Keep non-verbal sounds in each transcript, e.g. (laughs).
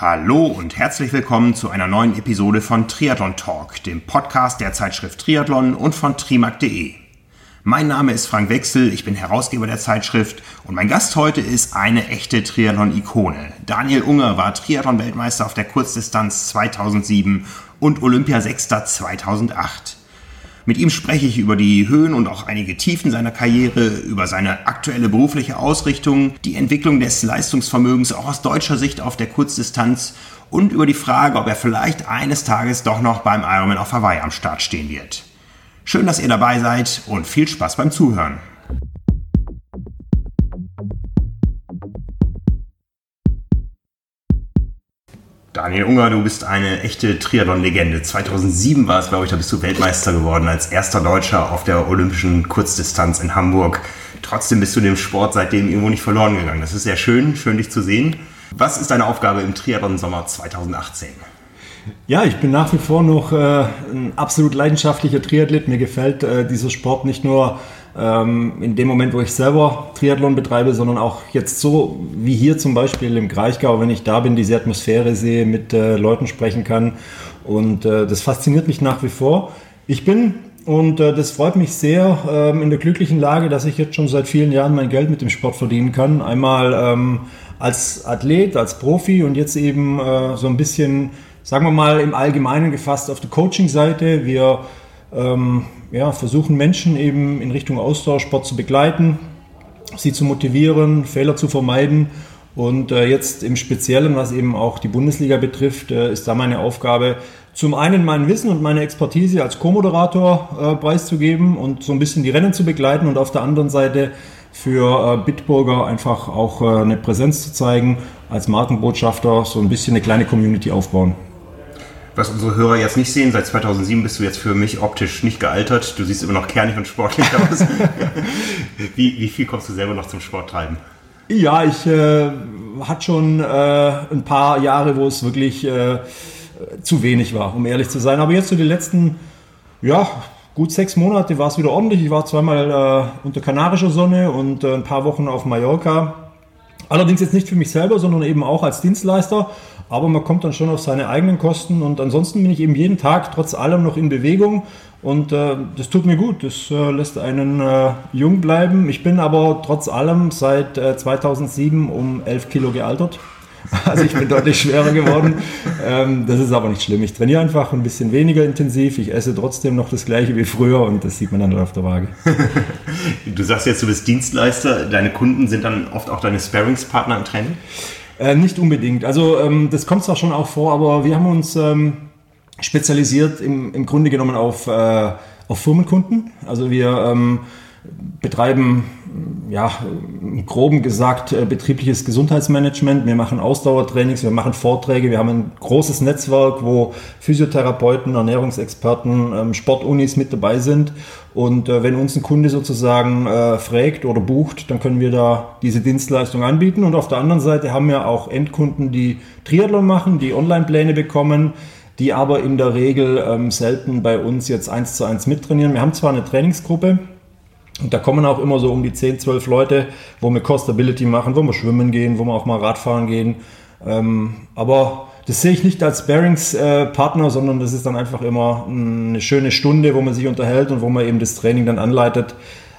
Hallo und herzlich willkommen zu einer neuen Episode von Triathlon Talk, dem Podcast der Zeitschrift Triathlon und von trimark.de. Mein Name ist Frank Wechsel, ich bin Herausgeber der Zeitschrift und mein Gast heute ist eine echte Triathlon-Ikone. Daniel Unger war Triathlon-Weltmeister auf der Kurzdistanz 2007 und Olympiasechster 2008. Mit ihm spreche ich über die Höhen und auch einige Tiefen seiner Karriere, über seine aktuelle berufliche Ausrichtung, die Entwicklung des Leistungsvermögens auch aus deutscher Sicht auf der Kurzdistanz und über die Frage, ob er vielleicht eines Tages doch noch beim Ironman auf Hawaii am Start stehen wird. Schön, dass ihr dabei seid und viel Spaß beim Zuhören. Daniel Unger, du bist eine echte Triathlon-Legende. 2007 war es, glaube ich, da bist du Weltmeister geworden als erster Deutscher auf der olympischen Kurzdistanz in Hamburg. Trotzdem bist du dem Sport seitdem irgendwo nicht verloren gegangen. Das ist sehr schön, schön dich zu sehen. Was ist deine Aufgabe im Triathlon-Sommer 2018? Ja, ich bin nach wie vor noch äh, ein absolut leidenschaftlicher Triathlet. Mir gefällt äh, dieser Sport nicht nur in dem Moment, wo ich selber Triathlon betreibe, sondern auch jetzt so wie hier zum Beispiel im Kraichgau, wenn ich da bin, diese Atmosphäre sehe, mit äh, Leuten sprechen kann. Und äh, das fasziniert mich nach wie vor. Ich bin und äh, das freut mich sehr ähm, in der glücklichen Lage, dass ich jetzt schon seit vielen Jahren mein Geld mit dem Sport verdienen kann. Einmal ähm, als Athlet, als Profi und jetzt eben äh, so ein bisschen, sagen wir mal, im Allgemeinen gefasst auf der Coaching-Seite. Wir ähm, ja, versuchen Menschen eben in Richtung Ausdauersport zu begleiten, sie zu motivieren, Fehler zu vermeiden. Und äh, jetzt im Speziellen, was eben auch die Bundesliga betrifft, äh, ist da meine Aufgabe, zum einen mein Wissen und meine Expertise als Co-Moderator äh, preiszugeben und so ein bisschen die Rennen zu begleiten und auf der anderen Seite für äh, Bitburger einfach auch äh, eine Präsenz zu zeigen, als Markenbotschafter so ein bisschen eine kleine Community aufbauen was unsere Hörer jetzt nicht sehen, seit 2007 bist du jetzt für mich optisch nicht gealtert. Du siehst immer noch kernig und sportlich (laughs) aus. wie, wie viel kommst du selber noch zum Sport treiben? Ja, ich äh, hatte schon äh, ein paar Jahre, wo es wirklich äh, zu wenig war, um ehrlich zu sein. Aber jetzt so die letzten, ja, gut sechs Monate war es wieder ordentlich. Ich war zweimal äh, unter kanarischer Sonne und äh, ein paar Wochen auf Mallorca. Allerdings jetzt nicht für mich selber, sondern eben auch als Dienstleister aber man kommt dann schon auf seine eigenen Kosten und ansonsten bin ich eben jeden Tag trotz allem noch in Bewegung und äh, das tut mir gut, das äh, lässt einen äh, jung bleiben. Ich bin aber trotz allem seit 2007 äh, um 11 Kilo gealtert. (laughs) Also ich bin deutlich schwerer geworden. Ähm, das ist aber nicht schlimm. Ich trainiere einfach ein bisschen weniger intensiv. Ich esse trotzdem noch das gleiche wie früher und das sieht man dann auf der Waage. (laughs) Du sagst jetzt, du bist Dienstleister. Deine Kunden sind dann oft auch deine Sparringspartner im Training? Äh, nicht unbedingt. Also ähm, das kommt zwar schon auch vor, aber wir haben uns ähm, spezialisiert im, im Grunde genommen auf, äh, auf Firmenkunden. Also wir ähm, betreiben, ja, groben gesagt, äh, betriebliches Gesundheitsmanagement. Wir machen Ausdauertrainings, wir machen Vorträge, wir haben ein großes Netzwerk, wo Physiotherapeuten, Ernährungsexperten, ähm, Sportunis mit dabei sind. Und äh, wenn uns ein Kunde sozusagen äh, fragt oder bucht, dann können wir da diese Dienstleistung anbieten. Und auf der anderen Seite haben wir auch Endkunden, die Triathlon machen, die Online-Pläne bekommen, die aber in der Regel ähm, selten bei uns jetzt eins zu eins mittrainieren. Wir haben zwar eine Trainingsgruppe, und da kommen auch immer so um die 10, 12 Leute, wo wir Core-Stability machen, wo wir schwimmen gehen, wo wir auch mal Radfahren gehen. Ähm, aber das sehe ich nicht als Bearings-Partner, äh, sondern das ist dann einfach immer eine schöne Stunde, wo man sich unterhält und wo man eben das Training dann anleitet.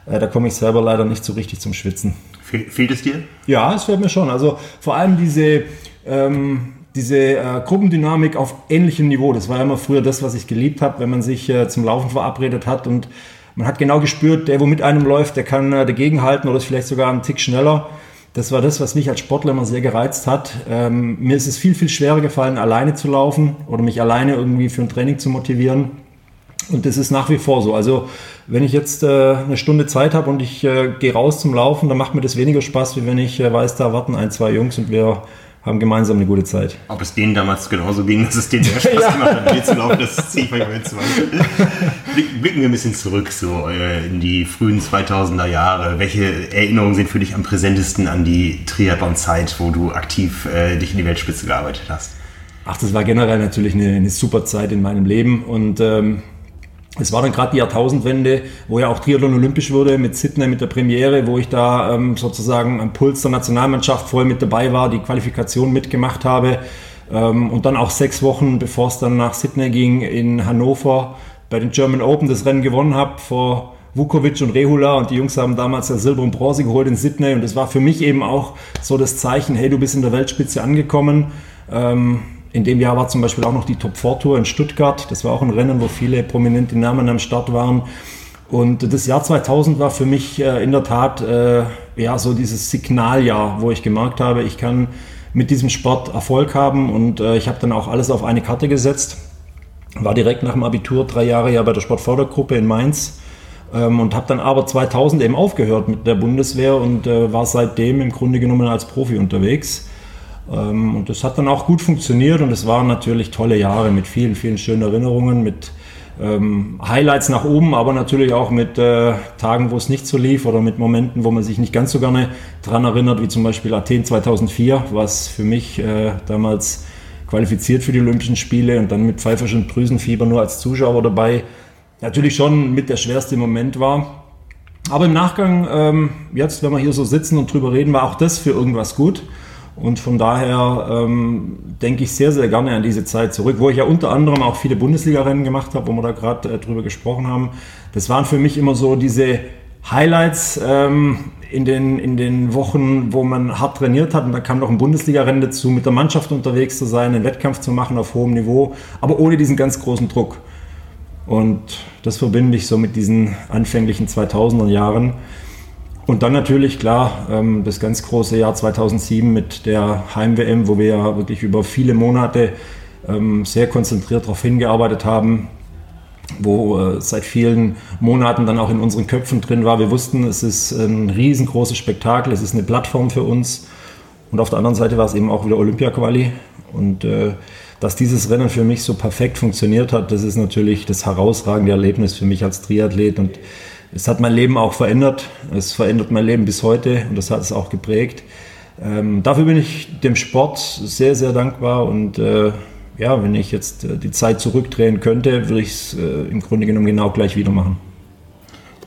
Äh, da komme ich selber leider nicht so richtig zum Schwitzen. Fehlt es dir? Ja, es fehlt mir schon. Also vor allem diese, ähm, diese äh, Gruppendynamik auf ähnlichem Niveau. Das war ja immer früher das, was ich geliebt habe, wenn man sich äh, zum Laufen verabredet hat und man hat genau gespürt, der, wo mit einem läuft, der kann äh, dagegenhalten oder ist vielleicht sogar einen Tick schneller. Das war das, was mich als Sportler immer sehr gereizt hat. Ähm, mir ist es viel, viel schwerer gefallen, alleine zu laufen oder mich alleine irgendwie für ein Training zu motivieren. Und das ist nach wie vor so. Also wenn ich jetzt äh, eine Stunde Zeit habe und ich äh, gehe raus zum Laufen, dann macht mir das weniger Spaß, wie wenn ich äh, weiß, da warten ein, zwei Jungs und wir haben gemeinsam eine gute Zeit. Ob es denen damals genauso ging, dass es denen sehr (laughs) Spaß ja. gemacht hat, hier zu laufen, das ziehe ich manchmal in Zweifel. Blicken wir ein bisschen zurück, so äh, in die frühen 2000er Jahre. Welche Erinnerungen sind für dich am präsentesten an die Triathlon-Zeit, wo du aktiv äh, dich in die Weltspitze gearbeitet hast? Ach, das war generell natürlich eine, eine super Zeit in meinem Leben und ähm, es war dann gerade die Jahrtausendwende, wo ja auch Triathlon olympisch wurde mit Sydney, mit der Premiere, wo ich da ähm, sozusagen am Puls der Nationalmannschaft voll mit dabei war, die Qualifikation mitgemacht habe. Ähm, und dann auch sechs Wochen, bevor es dann nach Sydney ging, in Hannover bei den German Open das Rennen gewonnen habe vor Vukovic und Rehula und die Jungs haben damals ja Silber und Bronze geholt in Sydney und das war für mich eben auch so das Zeichen, hey, du bist in der Weltspitze angekommen. Ähm, in dem Jahr war zum Beispiel auch noch die Top 4 Tour in Stuttgart. Das war auch ein Rennen, wo viele prominente Namen am Start waren. Und das Jahr 2000 war für mich äh, in der Tat äh, ja so dieses Signaljahr, wo ich gemerkt habe, ich kann mit diesem Sport Erfolg haben und äh, ich habe dann auch alles auf eine Karte gesetzt. War direkt nach dem Abitur drei Jahre ja bei der Sportfördergruppe in Mainz ähm, und habe dann aber 2000 eben aufgehört mit der Bundeswehr und war seitdem im Grunde genommen als Profi unterwegs. Ähm, und das hat dann auch gut funktioniert und es waren natürlich tolle Jahre mit vielen, vielen schönen Erinnerungen, mit ähm, Highlights nach oben, aber natürlich auch mit äh, Tagen, wo es nicht so lief oder mit Momenten, wo man sich nicht ganz so gerne daran erinnert, wie zum Beispiel Athen 2004, was für mich äh, damals qualifiziert für die Olympischen Spiele und dann mit pfeiferschem Drüsenfieber nur als Zuschauer dabei, natürlich schon mit der schwerste Moment war. Aber im Nachgang, ähm, jetzt, wenn wir hier so sitzen und drüber reden, war auch das für irgendwas gut. Und von daher ähm, denke ich sehr, sehr gerne an diese Zeit zurück, wo ich ja unter anderem auch viele Bundesliga-Rennen gemacht habe, wo wir da gerade äh, drüber gesprochen haben. Das waren für mich immer so diese Highlights ähm, in, den, in den Wochen, wo man hart trainiert hat. Und da kam noch ein Bundesliga-Rennen dazu, mit der Mannschaft unterwegs zu sein, einen Wettkampf zu machen auf hohem Niveau, aber ohne diesen ganz großen Druck. Und das verbinde ich so mit diesen anfänglichen 2000er Jahren. Und dann natürlich, klar, ähm, das ganz große Jahr 2007 mit der Heim-WM, wo wir ja wirklich über viele Monate ähm, sehr konzentriert darauf hingearbeitet haben, wo äh, seit vielen Monaten dann auch in unseren Köpfen drin war. Wir wussten, es ist ein riesengroßes Spektakel, es ist eine Plattform für uns. Und auf der anderen Seite war es eben auch wieder Olympia-Quali. Und äh, dass dieses Rennen für mich so perfekt funktioniert hat, das ist natürlich das herausragende Erlebnis für mich als Triathlet. Und es hat mein Leben auch verändert. Es verändert mein Leben bis heute und das hat es auch geprägt. Ähm, dafür bin ich dem Sport sehr, sehr dankbar und äh, ja, wenn ich jetzt äh, die Zeit zurückdrehen könnte, würde ich es äh, im Grunde genommen genau gleich wieder machen.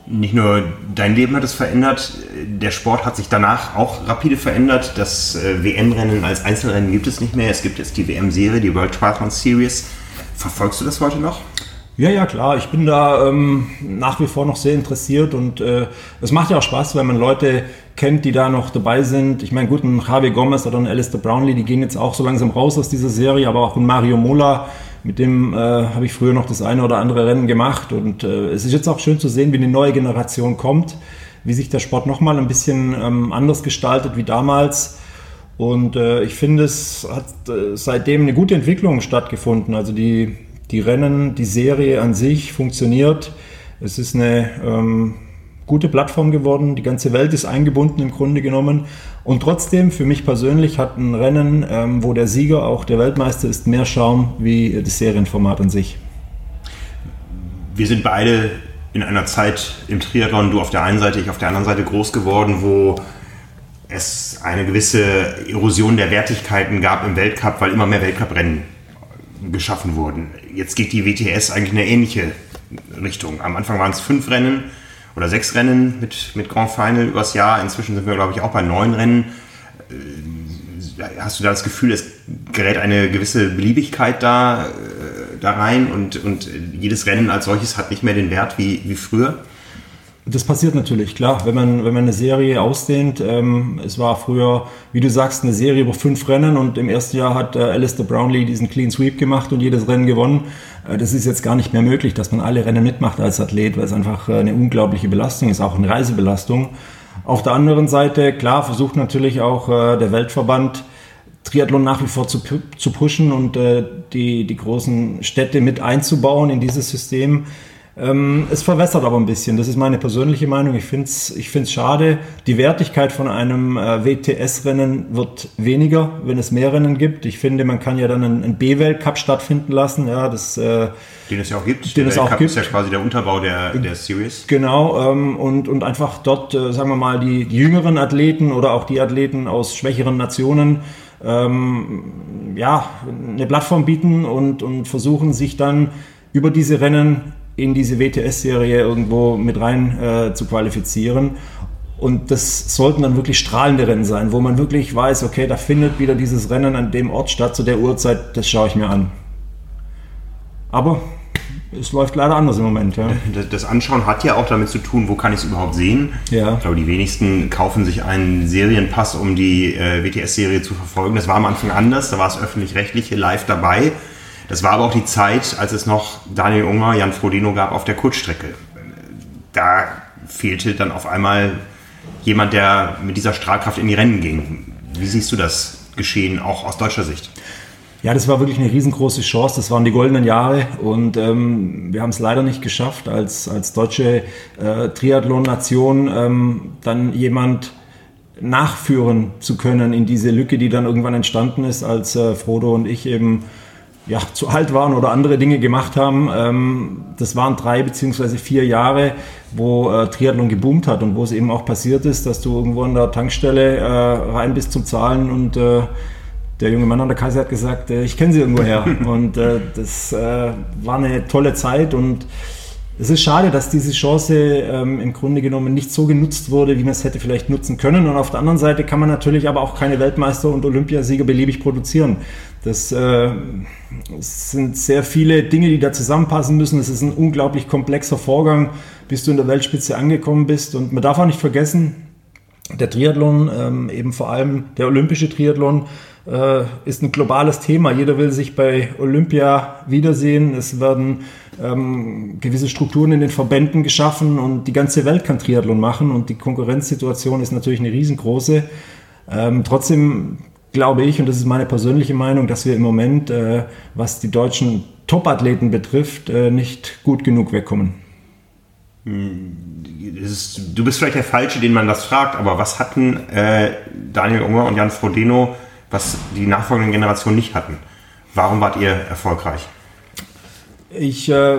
Nicht nur dein Leben hat es verändert, der Sport hat sich danach auch rapide verändert. Das äh, WM-Rennen als Einzelrennen gibt es nicht mehr. Es gibt jetzt die WM-Serie, die World Triathlon Series. Verfolgst du das heute noch? Ja, ja, klar. Ich bin da ähm, nach wie vor noch sehr interessiert und äh, es macht ja auch Spaß, wenn man Leute kennt, die da noch dabei sind. Ich meine, gut, ein Javi Gomez oder ein Alistair Brownlee, die gehen jetzt auch so langsam raus aus dieser Serie, aber auch ein Mario Mola, mit dem äh, habe ich früher noch das eine oder andere Rennen gemacht und äh, es ist jetzt auch schön zu sehen, wie eine neue Generation kommt, wie sich der Sport nochmal ein bisschen ähm, anders gestaltet wie damals. Und äh, ich finde, es hat äh, seitdem eine gute Entwicklung stattgefunden. Also die die Rennen, die Serie an sich funktioniert. Es ist eine ähm, gute Plattform geworden. Die ganze Welt ist eingebunden im Grunde genommen. Und trotzdem, für mich persönlich, hat ein Rennen, ähm, wo der Sieger auch der Weltmeister ist, mehr Schaum wie das Serienformat an sich. Wir sind beide in einer Zeit im Triathlon, du auf der einen Seite, ich auf der anderen Seite groß geworden, wo es eine gewisse Erosion der Wertigkeiten gab im Weltcup, weil immer mehr Weltcuprennen geschaffen wurden. Jetzt geht die WTS eigentlich in eine ähnliche Richtung. Am Anfang waren es fünf Rennen oder sechs Rennen mit, mit Grand Final übers Jahr. Inzwischen sind wir, glaube ich, auch bei neun Rennen. Äh, hast du da das Gefühl, es gerät eine gewisse Beliebigkeit da, äh, da rein und, und jedes Rennen als solches hat nicht mehr den Wert wie, wie früher? Das passiert natürlich, klar. Wenn man, wenn man eine Serie ausdehnt, ähm, es war früher, wie du sagst, eine Serie über fünf Rennen und im ersten Jahr hat äh, Alistair Brownlee diesen Clean Sweep gemacht und jedes Rennen gewonnen. Äh, das ist jetzt gar nicht mehr möglich, dass man alle Rennen mitmacht als Athlet, weil es einfach äh, eine unglaubliche Belastung ist, auch eine Reisebelastung. Auf der anderen Seite, klar, versucht natürlich auch äh, der Weltverband, Triathlon nach wie vor zu, zu pushen und äh, die, die großen Städte mit einzubauen in dieses System. Ähm, es verwässert aber ein bisschen. Das ist meine persönliche Meinung. Ich finde es ich find's schade. Die Wertigkeit von einem äh, WTS-Rennen wird weniger, wenn es mehr Rennen gibt. Ich finde, man kann ja dann einen, einen B-Weltcup stattfinden lassen. Ja, das, äh, den es ja auch gibt. Den der es auch gibt. ist ja quasi der Unterbau der, der Series. Genau. Ähm, und, und einfach dort, äh, sagen wir mal, die, die jüngeren Athleten oder auch die Athleten aus schwächeren Nationen ähm, ja, eine Plattform bieten und, und versuchen sich dann über diese Rennen in diese WTS-Serie irgendwo mit rein äh, zu qualifizieren. Und das sollten dann wirklich strahlende Rennen sein, wo man wirklich weiß, okay, da findet wieder dieses Rennen an dem Ort statt, zu der Uhrzeit, das schaue ich mir an. Aber es läuft leider anders im Moment. Ja. Das Anschauen hat ja auch damit zu tun, wo kann ich es überhaupt sehen. Ja. Ich glaube, die wenigsten kaufen sich einen Serienpass, um die äh, WTS-Serie zu verfolgen. Das war am Anfang anders, da war es öffentlich-rechtliche live dabei. Das war aber auch die Zeit, als es noch Daniel Unger, Jan Frodeno gab auf der Kurzstrecke. Da fehlte dann auf einmal jemand, der mit dieser Strahlkraft in die Rennen ging. Wie siehst du das geschehen, auch aus deutscher Sicht? Ja, das war wirklich eine riesengroße Chance. Das waren die goldenen Jahre und ähm, wir haben es leider nicht geschafft, als, als deutsche äh, Triathlon-Nation ähm, dann jemand nachführen zu können in diese Lücke, die dann irgendwann entstanden ist, als äh, Frodo und ich eben ja, zu alt waren oder andere Dinge gemacht haben. Ähm, das waren drei beziehungsweise vier Jahre, wo äh, Triathlon geboomt hat und wo es eben auch passiert ist, dass du irgendwo an der Tankstelle äh, rein bist zum Zahlen und äh, der junge Mann an der Kasse hat gesagt, äh, ich kenne sie irgendwoher. (laughs) und äh, das äh, war eine tolle Zeit und es ist schade, dass diese Chance ähm, im Grunde genommen nicht so genutzt wurde, wie man es hätte vielleicht nutzen können. Und auf der anderen Seite kann man natürlich aber auch keine Weltmeister und Olympiasieger beliebig produzieren. Das äh, sind sehr viele Dinge, die da zusammenpassen müssen. Es ist ein unglaublich komplexer Vorgang, bis du in der Weltspitze angekommen bist. Und man darf auch nicht vergessen, der Triathlon, ähm, eben vor allem der olympische Triathlon, äh, ist ein globales Thema. Jeder will sich bei Olympia wiedersehen. Es werden ähm, gewisse Strukturen in den Verbänden geschaffen und die ganze Welt kann Triathlon machen und die Konkurrenzsituation ist natürlich eine riesengroße. Ähm, trotzdem glaube ich, und das ist meine persönliche Meinung, dass wir im Moment, äh, was die deutschen Topathleten betrifft, äh, nicht gut genug wegkommen. Ist, du bist vielleicht der Falsche, den man das fragt, aber was hatten äh, Daniel Unger und Jan Frodeno was die nachfolgenden Generationen nicht hatten. Warum wart ihr erfolgreich? Ich äh,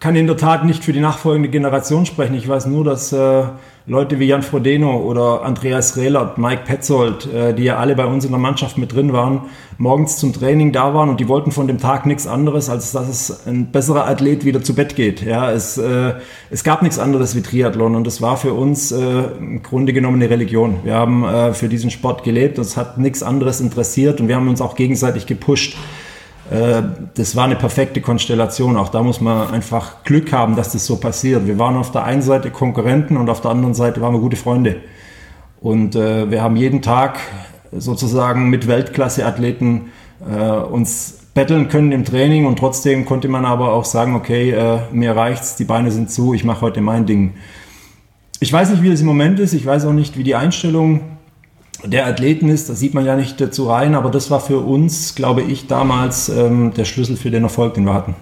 kann in der Tat nicht für die nachfolgende Generation sprechen. Ich weiß nur, dass äh, Leute wie Jan Frodeno oder Andreas Rehlert, Mike Petzold, äh, die ja alle bei uns in der Mannschaft mit drin waren, morgens zum Training da waren und die wollten von dem Tag nichts anderes, als dass es ein besserer Athlet wieder zu Bett geht. Ja, es, äh, es gab nichts anderes wie Triathlon und es war für uns äh, im Grunde genommen eine Religion. Wir haben äh, für diesen Sport gelebt es hat nichts anderes interessiert und wir haben uns auch gegenseitig gepusht. Äh, das war eine perfekte Konstellation. Auch da muss man einfach Glück haben, dass das so passiert. Wir waren auf der einen Seite Konkurrenten und auf der anderen Seite waren wir gute Freunde. Und äh, wir haben jeden Tag sozusagen mit Weltklasse-Athleten äh, uns betteln können im Training und trotzdem konnte man aber auch sagen, okay, äh, mir reicht's, die Beine sind zu, ich mache heute mein Ding. Ich weiß nicht, wie das im Moment ist, ich weiß auch nicht, wie die Einstellung der Athleten ist, da sieht man ja nicht dazu rein, aber das war für uns, glaube ich, damals ähm, der Schlüssel für den Erfolg, den wir hatten.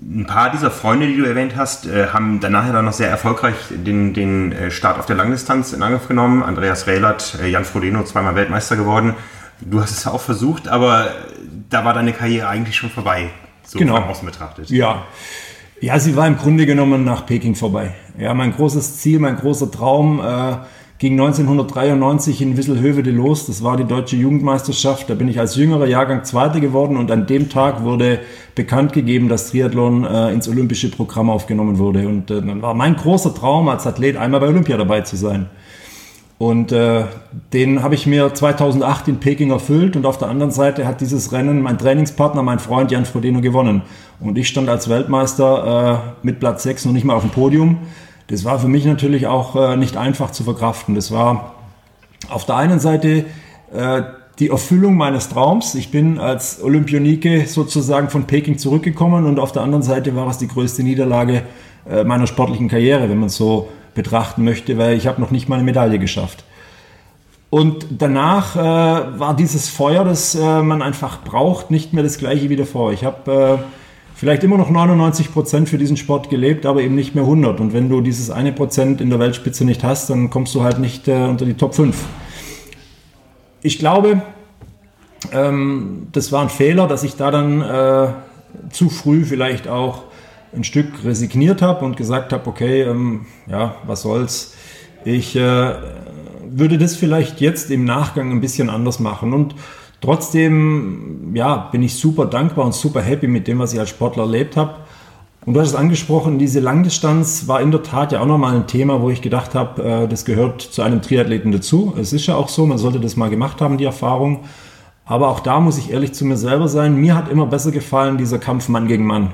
Ein paar dieser Freunde, die du erwähnt hast, äh, haben danach ja dann noch sehr erfolgreich den, den äh, Start auf der Langdistanz in Angriff genommen. Andreas Rehlert, äh, Jan Frodeno, zweimal Weltmeister geworden. Du hast es auch versucht, aber da war deine Karriere eigentlich schon vorbei, so genau. von außen betrachtet. Ja. ja, sie war im Grunde genommen nach Peking vorbei. Ja, mein großes Ziel, mein großer Traum, äh, ging 1993 in Wisselhövede los. Das war die deutsche Jugendmeisterschaft. Da bin ich als jüngerer Jahrgang Zweiter geworden und an dem Tag wurde bekannt gegeben, dass Triathlon äh, ins olympische Programm aufgenommen wurde. Und äh, dann war mein großer Traum als Athlet einmal bei Olympia dabei zu sein. Und äh, den habe ich mir 2008 in Peking erfüllt und auf der anderen Seite hat dieses Rennen mein Trainingspartner, mein Freund Jan Frodeno gewonnen. Und ich stand als Weltmeister äh, mit Platz 6 noch nicht mal auf dem Podium. Das war für mich natürlich auch äh, nicht einfach zu verkraften. Das war auf der einen Seite äh, die Erfüllung meines Traums. Ich bin als Olympionike sozusagen von Peking zurückgekommen und auf der anderen Seite war es die größte Niederlage äh, meiner sportlichen Karriere, wenn man es so betrachten möchte, weil ich habe noch nicht mal eine Medaille geschafft. Und danach äh, war dieses Feuer, das äh, man einfach braucht, nicht mehr das gleiche wie davor. Ich habe vielleicht immer noch 99 Prozent für diesen Sport gelebt, aber eben nicht mehr 100. Und wenn du dieses eine Prozent in der Weltspitze nicht hast, dann kommst du halt nicht äh, unter die Top 5. Ich glaube, ähm, das war ein Fehler, dass ich da dann äh, zu früh vielleicht auch ein Stück resigniert habe und gesagt habe, okay, ähm, ja, was soll's. Ich äh, würde das vielleicht jetzt im Nachgang ein bisschen anders machen. Und Trotzdem ja, bin ich super dankbar und super happy mit dem, was ich als Sportler erlebt habe. Und du hast es angesprochen, diese Langdistanz war in der Tat ja auch nochmal ein Thema, wo ich gedacht habe, äh, das gehört zu einem Triathleten dazu. Es ist ja auch so, man sollte das mal gemacht haben, die Erfahrung. Aber auch da muss ich ehrlich zu mir selber sein. Mir hat immer besser gefallen dieser Kampf Mann gegen Mann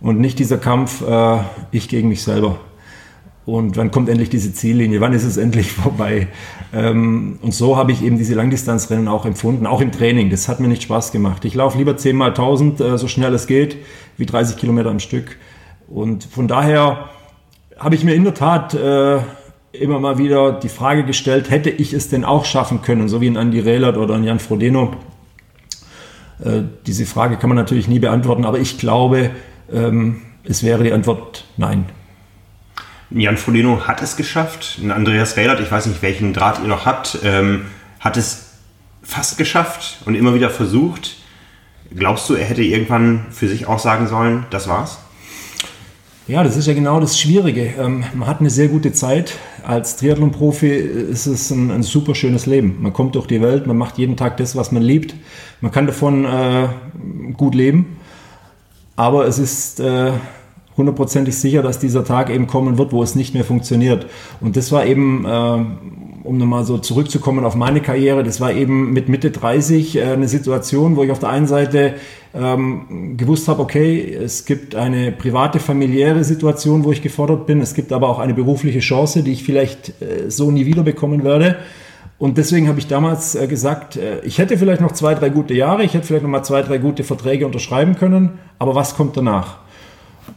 und nicht dieser Kampf äh, ich gegen mich selber. Und wann kommt endlich diese Ziellinie? Wann ist es endlich (laughs) vorbei? Ähm, und so habe ich eben diese Langdistanzrennen auch empfunden, auch im Training. Das hat mir nicht Spaß gemacht. Ich laufe lieber 10 mal 1000, äh, so schnell es geht, wie 30 Kilometer am Stück. Und von daher habe ich mir in der Tat äh, immer mal wieder die Frage gestellt, hätte ich es denn auch schaffen können, so wie ein Andy Rehlert oder ein Jan Frodeno. Äh, diese Frage kann man natürlich nie beantworten, aber ich glaube, ähm, es wäre die Antwort nein. Jan Frodeno hat es geschafft. Andreas Rehlert, ich weiß nicht, welchen Draht ihr noch habt, ähm, hat es fast geschafft und immer wieder versucht. Glaubst du, er hätte irgendwann für sich auch sagen sollen, das war's? Ja, das ist ja genau das Schwierige. Ähm, man hat eine sehr gute Zeit. Als Triathlon-Profi ist es ein, ein, super schönes Leben. Man kommt durch die Welt, man macht jeden Tag das, was man liebt. Man kann davon äh, gut leben. Aber es ist äh, hundertprozentig sicher, dass dieser Tag eben kommen wird, wo es nicht mehr funktioniert. Und das war eben, äh, um nochmal so zurückzukommen auf meine Karriere, das war eben mit Mitte 30 äh, eine Situation, wo ich auf der einen Seite ähm, gewusst habe, okay, es gibt eine private, familiäre Situation, wo ich gefordert bin. Es gibt aber auch eine berufliche Chance, die ich vielleicht äh, so nie wieder bekommen werde. Und deswegen habe ich damals äh, gesagt, äh, ich hätte vielleicht noch zwei, drei gute Jahre, ich hätte vielleicht noch mal zwei, drei gute Verträge unterschreiben können, aber was kommt danach?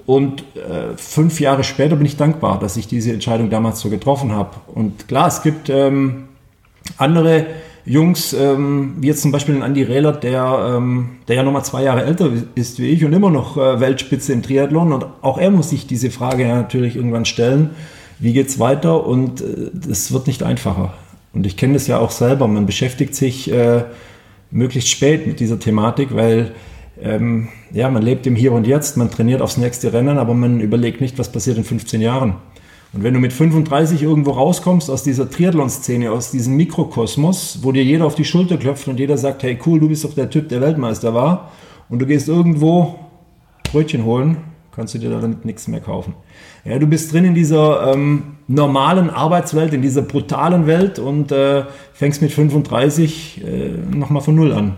Und äh, fünf Jahre später bin ich dankbar, dass ich diese Entscheidung damals so getroffen habe. Und klar, es gibt ähm, andere Jungs, ähm, wie jetzt zum Beispiel Andy Rehler, der, ähm, der ja nochmal zwei Jahre älter ist wie ich und immer noch äh, Weltspitze im Triathlon. Und auch er muss sich diese Frage natürlich irgendwann stellen, wie geht's weiter? Und es äh, wird nicht einfacher. Und ich kenne das ja auch selber. Man beschäftigt sich äh, möglichst spät mit dieser Thematik, weil ähm, ja, man lebt im Hier und Jetzt, man trainiert aufs nächste Rennen, aber man überlegt nicht, was passiert in 15 Jahren. Und wenn du mit 35 irgendwo rauskommst aus dieser Triathlon-Szene, aus diesem Mikrokosmos, wo dir jeder auf die Schulter klopft und jeder sagt, hey cool, du bist doch der Typ, der Weltmeister war, und du gehst irgendwo Brötchen holen, kannst du dir damit nichts mehr kaufen. Ja, du bist drin in dieser ähm, normalen Arbeitswelt, in dieser brutalen Welt und äh, fängst mit 35 äh, nochmal von Null an.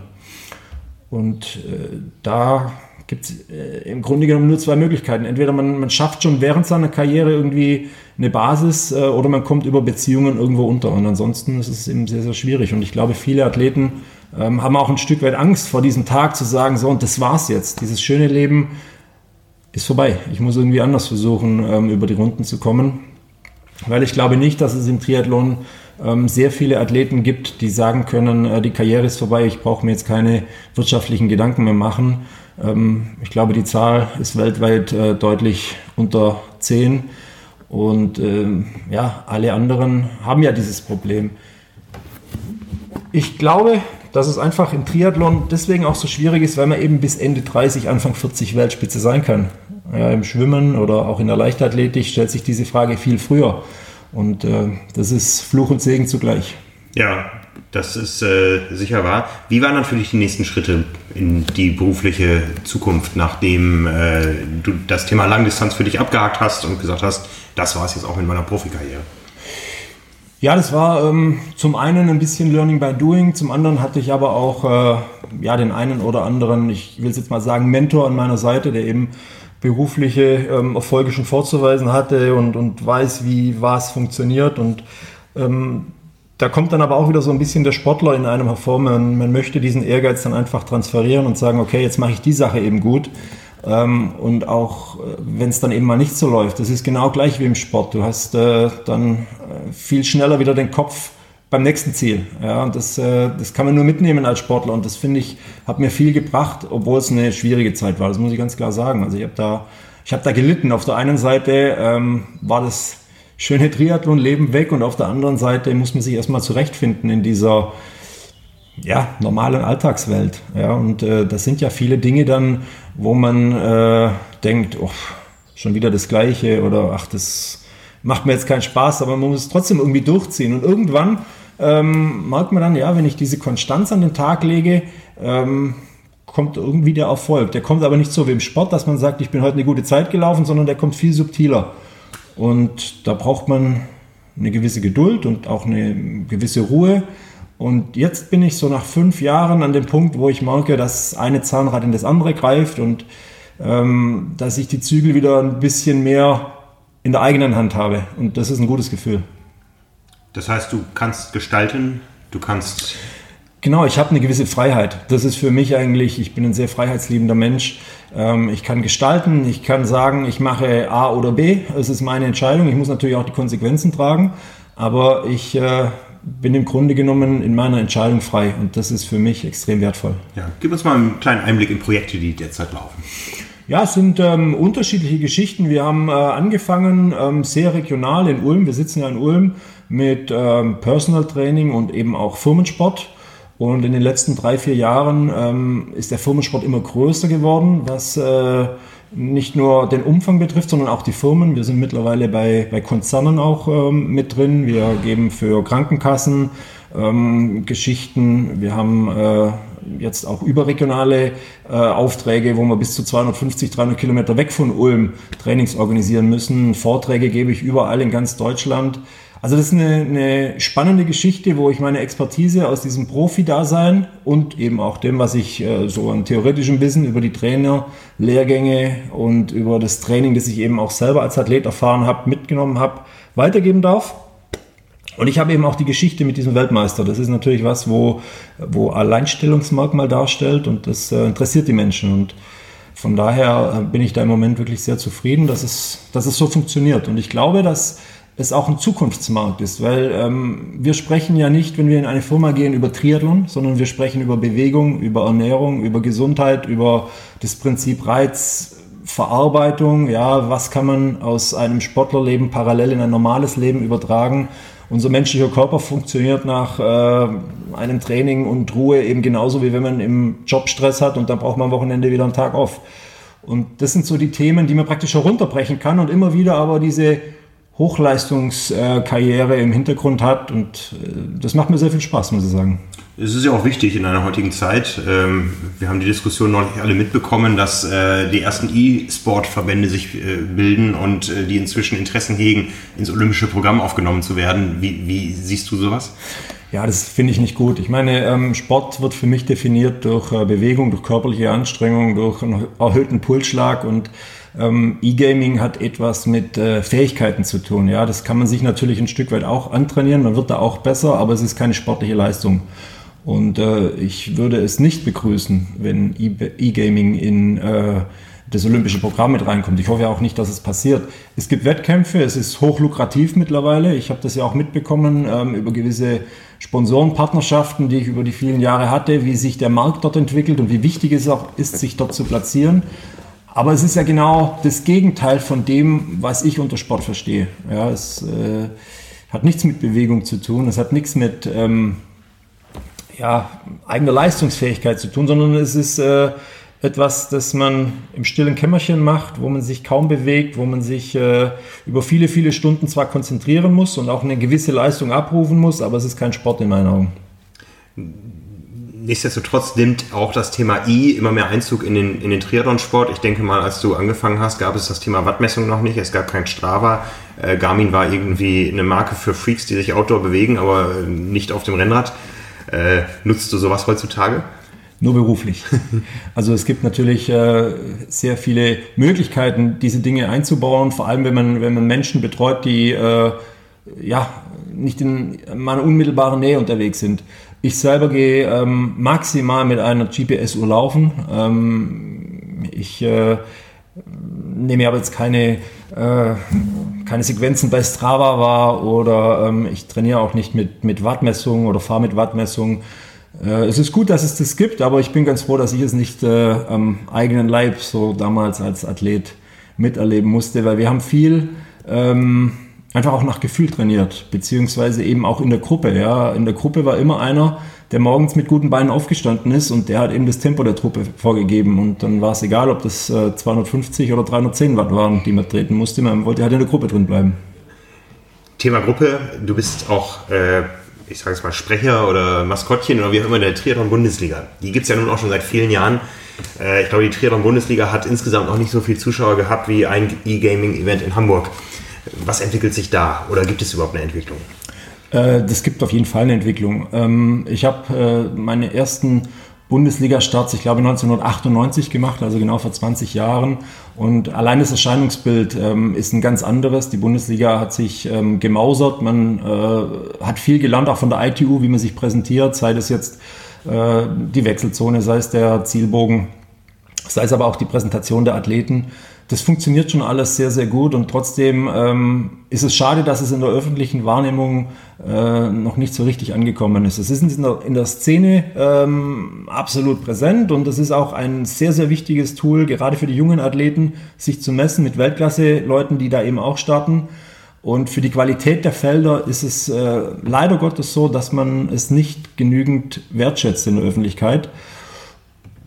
Und äh, da gibt es äh, im Grunde genommen nur zwei Möglichkeiten. Entweder man, man schafft schon während seiner Karriere irgendwie eine Basis äh, oder man kommt über Beziehungen irgendwo unter. Und ansonsten ist es eben sehr, sehr schwierig. Und ich glaube, viele Athleten ähm, haben auch ein Stück weit Angst vor diesem Tag zu sagen, so und das war's jetzt. Dieses schöne Leben ist vorbei. Ich muss irgendwie anders versuchen, ähm, über die Runden zu kommen. Weil ich glaube nicht, dass es im Triathlon sehr viele Athleten gibt, die sagen können, äh, die Karriere ist vorbei, ich brauche mir jetzt keine wirtschaftlichen Gedanken mehr machen. Ähm, ich glaube, die Zahl ist weltweit äh, deutlich unter 10. Und ähm, ja, alle anderen haben ja dieses Problem. Ich glaube, dass es einfach im Triathlon deswegen auch so schwierig ist, weil man eben bis Ende 30, Anfang 40 Weltspitze sein kann. Ja, Im Schwimmen oder auch in der Leichtathletik stellt sich diese Frage viel früher. Und äh, das ist Fluch und Segen zugleich. Ja, das ist äh, sicher wahr. Wie waren dann für dich die nächsten Schritte in die berufliche Zukunft, nachdem äh, du das Thema Langdistanz für dich abgehakt hast und gesagt hast, das war es jetzt auch in meiner Profikarriere? Ja, das war ähm, zum einen ein bisschen Learning by Doing, zum anderen hatte ich aber auch äh, ja, den einen oder anderen, ich will es jetzt mal sagen, Mentor an meiner Seite, der eben berufliche ähm, Erfolge schon vorzuweisen hatte und, und weiß, wie was funktioniert. Und ähm, da kommt dann aber auch wieder so ein bisschen der Sportler in einem hervor. Man, man möchte diesen Ehrgeiz dann einfach transferieren und sagen, okay, jetzt mache ich die Sache eben gut. Ähm, und auch äh, wenn es dann eben mal nicht so läuft, das ist genau gleich wie im Sport. Du hast äh, dann äh, viel schneller wieder den Kopf beim nächsten Ziel. Ja, und das, äh, das kann man nur mitnehmen als Sportler und das finde ich, hat mir viel gebracht, obwohl es eine schwierige Zeit war. Das muss ich ganz klar sagen. Also ich habe da, ich habe da gelitten. Auf der einen Seite ähm, war das schöne Triathlon-Leben weg und auf der anderen Seite muss man sich erstmal zurechtfinden in dieser ja, normalen Alltagswelt. Ja, und äh, das sind ja viele Dinge dann, wo man äh, denkt, oh, schon wieder das Gleiche oder ach, das macht mir jetzt keinen Spaß, aber man muss es trotzdem irgendwie durchziehen. Und irgendwann ähm, merkt man dann, ja, wenn ich diese Konstanz an den Tag lege, ähm, kommt irgendwie der Erfolg. Der kommt aber nicht so wie im Sport, dass man sagt, ich bin heute eine gute Zeit gelaufen, sondern der kommt viel subtiler. Und da braucht man eine gewisse Geduld und auch eine gewisse Ruhe. Und jetzt bin ich so nach fünf Jahren an dem Punkt, wo ich merke, dass eine Zahnrad in das andere greift und ähm, dass ich die Zügel wieder ein bisschen mehr in der eigenen Hand habe. Und das ist ein gutes Gefühl. Das heißt, du kannst gestalten, du kannst. Genau, ich habe eine gewisse Freiheit. Das ist für mich eigentlich, ich bin ein sehr freiheitsliebender Mensch. Ähm, ich kann gestalten, ich kann sagen, ich mache A oder B. Es ist meine Entscheidung. Ich muss natürlich auch die Konsequenzen tragen. Aber ich äh, bin im Grunde genommen in meiner Entscheidung frei und das ist für mich extrem wertvoll. Ja, gib uns mal einen kleinen Einblick in Projekte, die derzeit laufen. Ja, es sind ähm, unterschiedliche Geschichten. Wir haben äh, angefangen ähm, sehr regional in Ulm. Wir sitzen ja in Ulm mit ähm, Personal Training und eben auch Firmensport. Und in den letzten drei, vier Jahren ähm, ist der Firmensport immer größer geworden, was äh, nicht nur den Umfang betrifft, sondern auch die Firmen. Wir sind mittlerweile bei, bei Konzernen auch ähm, mit drin. Wir geben für Krankenkassen ähm, Geschichten. Wir haben äh, jetzt auch überregionale äh, Aufträge, wo wir bis zu 250, 300 Kilometer weg von Ulm Trainings organisieren müssen. Vorträge gebe ich überall in ganz Deutschland. Also das ist eine, eine spannende Geschichte, wo ich meine Expertise aus diesem Profi-Dasein und eben auch dem, was ich äh, so an theoretischem Wissen über die Trainer, Lehrgänge und über das Training, das ich eben auch selber als Athlet erfahren habe, mitgenommen habe, weitergeben darf. Und ich habe eben auch die Geschichte mit diesem Weltmeister. Das ist natürlich was, wo, wo Alleinstellungsmerkmal darstellt und das äh, interessiert die Menschen. Und von daher äh, bin ich da im Moment wirklich sehr zufrieden, dass es, dass es so funktioniert. Und ich glaube, dass es auch ein Zukunftsmarkt ist, weil ähm, wir sprechen ja nicht, wenn wir in eine Firma gehen, über Triathlon, sondern wir sprechen über Bewegung, über Ernährung, über Gesundheit, über das Prinzip Reizverarbeitung. Ja, was kann man aus einem Sportlerleben parallel in ein normales Leben übertragen? unser menschlicher Körper funktioniert nach äh, einem Training und Ruhe eben genauso wie wenn man im Job Stress hat und dann braucht man am Wochenende wieder einen Tag auf. Und das sind so die Themen, die man praktisch herunterbrechen kann und immer wieder aber diese Hochleistungskarriere im Hintergrund hat und äh, das macht mir sehr viel Spaß, muss ich sagen. Es ist ja auch wichtig in einer heutigen Zeit. Ähm, wir haben die Diskussion neulich alle mitbekommen, dass äh, die ersten E-Sport-Verbände sich äh, bilden und äh, die inzwischen Interessen hegen, ins olympische Programm aufgenommen zu werden. Wie, wie siehst du sowas? Ja, das finde ich nicht gut. Ich meine, ähm, Sport wird für mich definiert durch Bewegung, durch körperliche Anstrengung, durch einen erhöhten Pulsschlag und ähm, E-Gaming hat etwas mit Fähigkeiten zu tun. Ja, das kann man sich natürlich ein Stück weit auch antrainieren. Man wird da auch besser, aber es ist keine sportliche Leistung. Und äh, ich würde es nicht begrüßen, wenn E-Gaming in äh, das olympische Programm mit reinkommt. Ich hoffe auch nicht, dass es passiert. Es gibt Wettkämpfe, es ist hochlukrativ mittlerweile. Ich habe das ja auch mitbekommen ähm, über gewisse Sponsorenpartnerschaften, die ich über die vielen Jahre hatte, wie sich der Markt dort entwickelt und wie wichtig es auch ist, sich dort zu platzieren. Aber es ist ja genau das Gegenteil von dem, was ich unter Sport verstehe. Ja, es äh, hat nichts mit Bewegung zu tun, es hat nichts mit ähm, ja, eigener Leistungsfähigkeit zu tun, sondern es ist äh, etwas, das man im stillen Kämmerchen macht, wo man sich kaum bewegt, wo man sich äh, über viele, viele Stunden zwar konzentrieren muss und auch eine gewisse Leistung abrufen muss, aber es ist kein Sport in meinen Augen. Nichtsdestotrotz nimmt auch das Thema I immer mehr Einzug in den, in den Triathlon-Sport. Ich denke mal, als du angefangen hast, gab es das Thema Wattmessung noch nicht. Es gab kein Strava. Äh, Garmin war irgendwie eine Marke für Freaks, die sich outdoor bewegen, aber nicht auf dem Rennrad. Äh, nutzt du sowas heutzutage? Nur beruflich. (laughs) Also es gibt natürlich äh, sehr viele Möglichkeiten, diese Dinge einzubauen, vor allem wenn man, wenn man Menschen betreut, die äh, ja, nicht in meiner unmittelbaren Nähe unterwegs sind. Ich selber gehe ähm, maximal mit einer GPS-Uhr laufen. Ähm, ich äh, nehme aber jetzt keine, äh, keine Sequenzen bei Strava wahr oder ähm, ich trainiere auch nicht mit, mit Wattmessungen oder fahre mit Wattmessungen. Äh, es ist gut, dass es das gibt, aber ich bin ganz froh, dass ich es nicht äh, am eigenen Leib so damals als Athlet miterleben musste, weil wir haben viel ähm, einfach auch nach Gefühl trainiert, beziehungsweise eben auch in der Gruppe. Ja. In der Gruppe war immer einer, der morgens mit guten Beinen aufgestanden ist und der hat eben das Tempo der Truppe vorgegeben. Und dann war es egal, ob das 250 äh, oder 310 Watt waren, die man treten musste. Man wollte halt in der Gruppe drin bleiben. Thema Gruppe, du bist auch, äh, ich sage es mal, Sprecher oder Maskottchen oder wie auch immer der Triathlon-Bundesliga. Die gibt es ja nun auch schon seit vielen Jahren. Äh, ich glaube, die Triathlon-Bundesliga hat insgesamt noch nicht so viele Zuschauer gehabt wie ein E-Gaming-Event in Hamburg. Was entwickelt sich da oder gibt es überhaupt eine Entwicklung? Äh, das gibt auf jeden Fall eine Entwicklung. Ähm, ich habe äh, meine ersten Bundesliga-Starts, ich glaube 1998 gemacht, also genau vor 20 Jahren. Und allein das Erscheinungsbild ähm, ist ein ganz anderes. Die Bundesliga hat sich ähm, gemausert, man äh, hat viel gelernt, auch von der ITU, wie man sich präsentiert, sei es jetzt die Wechselzone, sei es der Zielbogen, sei es aber auch die Präsentation der Athleten das funktioniert schon alles sehr, sehr gut und trotzdem ähm, ist es schade, dass es in der öffentlichen Wahrnehmung äh, noch nicht so richtig angekommen ist. Es ist in der, in der Szene ähm, absolut präsent und es ist auch ein sehr, sehr wichtiges Tool, gerade für die jungen Athleten, sich zu messen mit Weltklasse-Leuten, die da eben auch starten. Und für die Qualität der Felder ist es äh, leider Gottes so, dass man es nicht genügend wertschätzt in der Öffentlichkeit.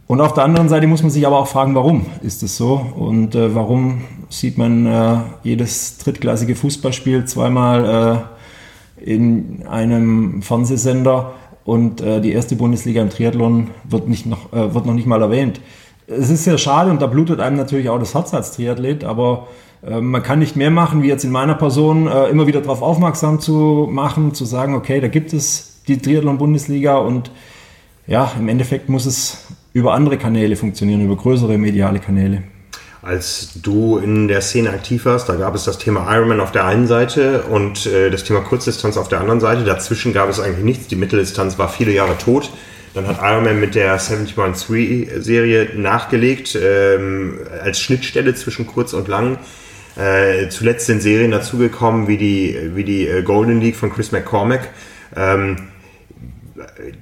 Und auf der anderen Seite muss man sich aber auch fragen, warum ist es so und äh, warum sieht man äh, jedes drittklassige Fußballspiel zweimal äh, in einem Fernsehsender und äh, die erste Bundesliga im Triathlon wird, nicht noch, äh, wird noch nicht mal erwähnt. Es ist sehr schade und da blutet einem natürlich auch das Herz als Triathlet, aber äh, man kann nicht mehr machen, wie jetzt in meiner Person, immer wieder darauf aufmerksam zu machen, zu sagen, okay, da gibt es die Triathlon-Bundesliga und ja, im Endeffekt muss es über andere Kanäle funktionieren, über größere mediale Kanäle. Als du in der Szene aktiv warst, da gab es das Thema Ironman auf der einen Seite und äh, das Thema Kurzdistanz auf der anderen Seite. Dazwischen gab es eigentlich nichts. Die Mitteldistanz war viele Jahre tot. Dann hat Ironman mit der 71.3-Serie nachgelegt, ähm, als Schnittstelle zwischen kurz und lang. Äh, zuletzt sind Serien dazugekommen, wie die, wie die äh, Golden League von Chris McCormack. Ähm,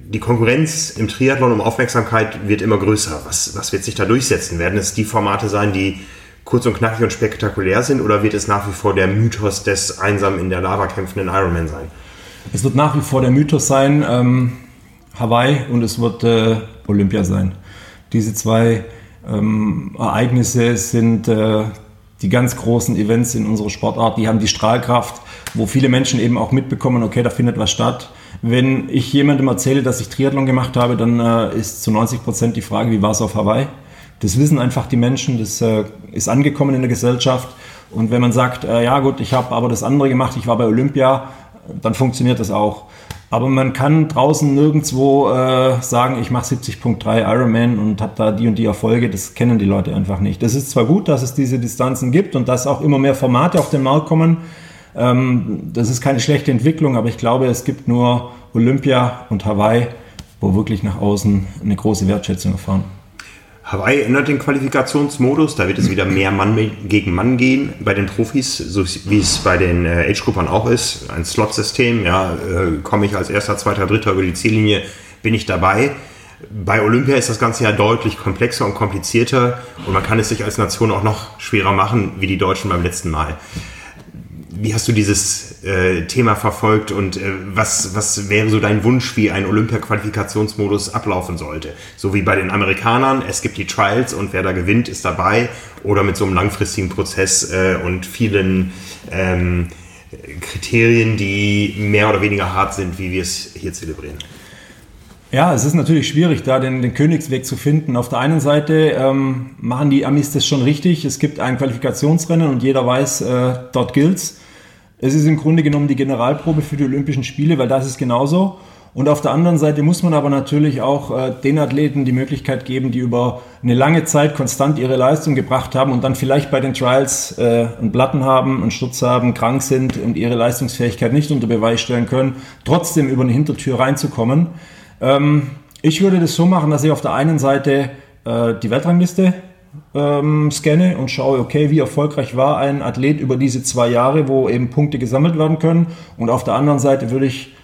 die Konkurrenz im Triathlon um Aufmerksamkeit wird immer größer. Was, was wird sich da durchsetzen? Werden es die Formate sein, die kurz und knackig und spektakulär sind oder wird es nach wie vor der Mythos des einsam in der Lava kämpfenden Ironman sein? Es wird nach wie vor der Mythos sein, ähm, Hawaii und es wird äh, Olympia sein. Diese zwei ähm, Ereignisse sind äh, die ganz großen Events in unserer Sportart, die haben die Strahlkraft, wo viele Menschen eben auch mitbekommen, okay, da findet was statt. Wenn ich jemandem erzähle, dass ich Triathlon gemacht habe, dann äh, ist zu 90 Prozent die Frage, wie war es auf Hawaii? Das wissen einfach die Menschen, das äh, ist angekommen in der Gesellschaft. Und wenn man sagt, äh, ja gut, ich habe aber das andere gemacht, ich war bei Olympia, dann funktioniert das auch. Aber man kann draußen nirgendwo äh, sagen, ich mache 70.3 Ironman und habe da die und die Erfolge. Das kennen die Leute einfach nicht. Das ist zwar gut, dass es diese Distanzen gibt und dass auch immer mehr Formate auf den Markt kommen, ähm, das ist keine schlechte Entwicklung, aber ich glaube, es gibt nur Olympia und Hawaii, wo wirklich nach außen eine große Wertschätzung erfahren. Hawaii ändert den Qualifikationsmodus, da wird es wieder mehr Mann gegen Mann gehen bei den Profis, so wie es bei den äh, Age-Gruppern auch ist. Ein Slot-System, ja, äh, komme ich als erster, zweiter, dritter über die Ziellinie, bin ich dabei. Bei Olympia ist das Ganze ja deutlich komplexer und komplizierter und man kann es sich als Nation auch noch schwerer machen, wie die Deutschen beim letzten Mal wie hast du dieses äh, Thema verfolgt und äh, was, was wäre so dein Wunsch, wie ein Olympia-Qualifikationsmodus ablaufen sollte? So wie bei den Amerikanern, es gibt die Trials und wer da gewinnt, ist dabei oder mit so einem langfristigen Prozess äh, und vielen ähm, Kriterien, die mehr oder weniger hart sind, wie wir es hier zelebrieren? Ja, es ist natürlich schwierig, da den, den Königsweg zu finden. Auf der einen Seite ähm, machen die Amis das schon richtig. Es gibt ein Qualifikationsrennen und jeder weiß, äh, dort gilt's. Es ist im Grunde genommen die Generalprobe für die Olympischen Spiele, weil das ist genauso. Und auf der anderen Seite muss man aber natürlich auch äh, den Athleten die Möglichkeit geben, die über eine lange Zeit konstant ihre Leistung gebracht haben und dann vielleicht bei den Trials äh, einen Platten haben, einen Sturz haben, krank sind und ihre Leistungsfähigkeit nicht unter Beweis stellen können, trotzdem über eine Hintertür reinzukommen. Ähm, ich würde das so machen, dass ich auf der einen Seite äh, die Weltrangliste ähm, scanne und schaue, okay, wie erfolgreich war ein Athlet über diese zwei Jahre, wo eben Punkte gesammelt werden können. Und auf der anderen Seite würde ich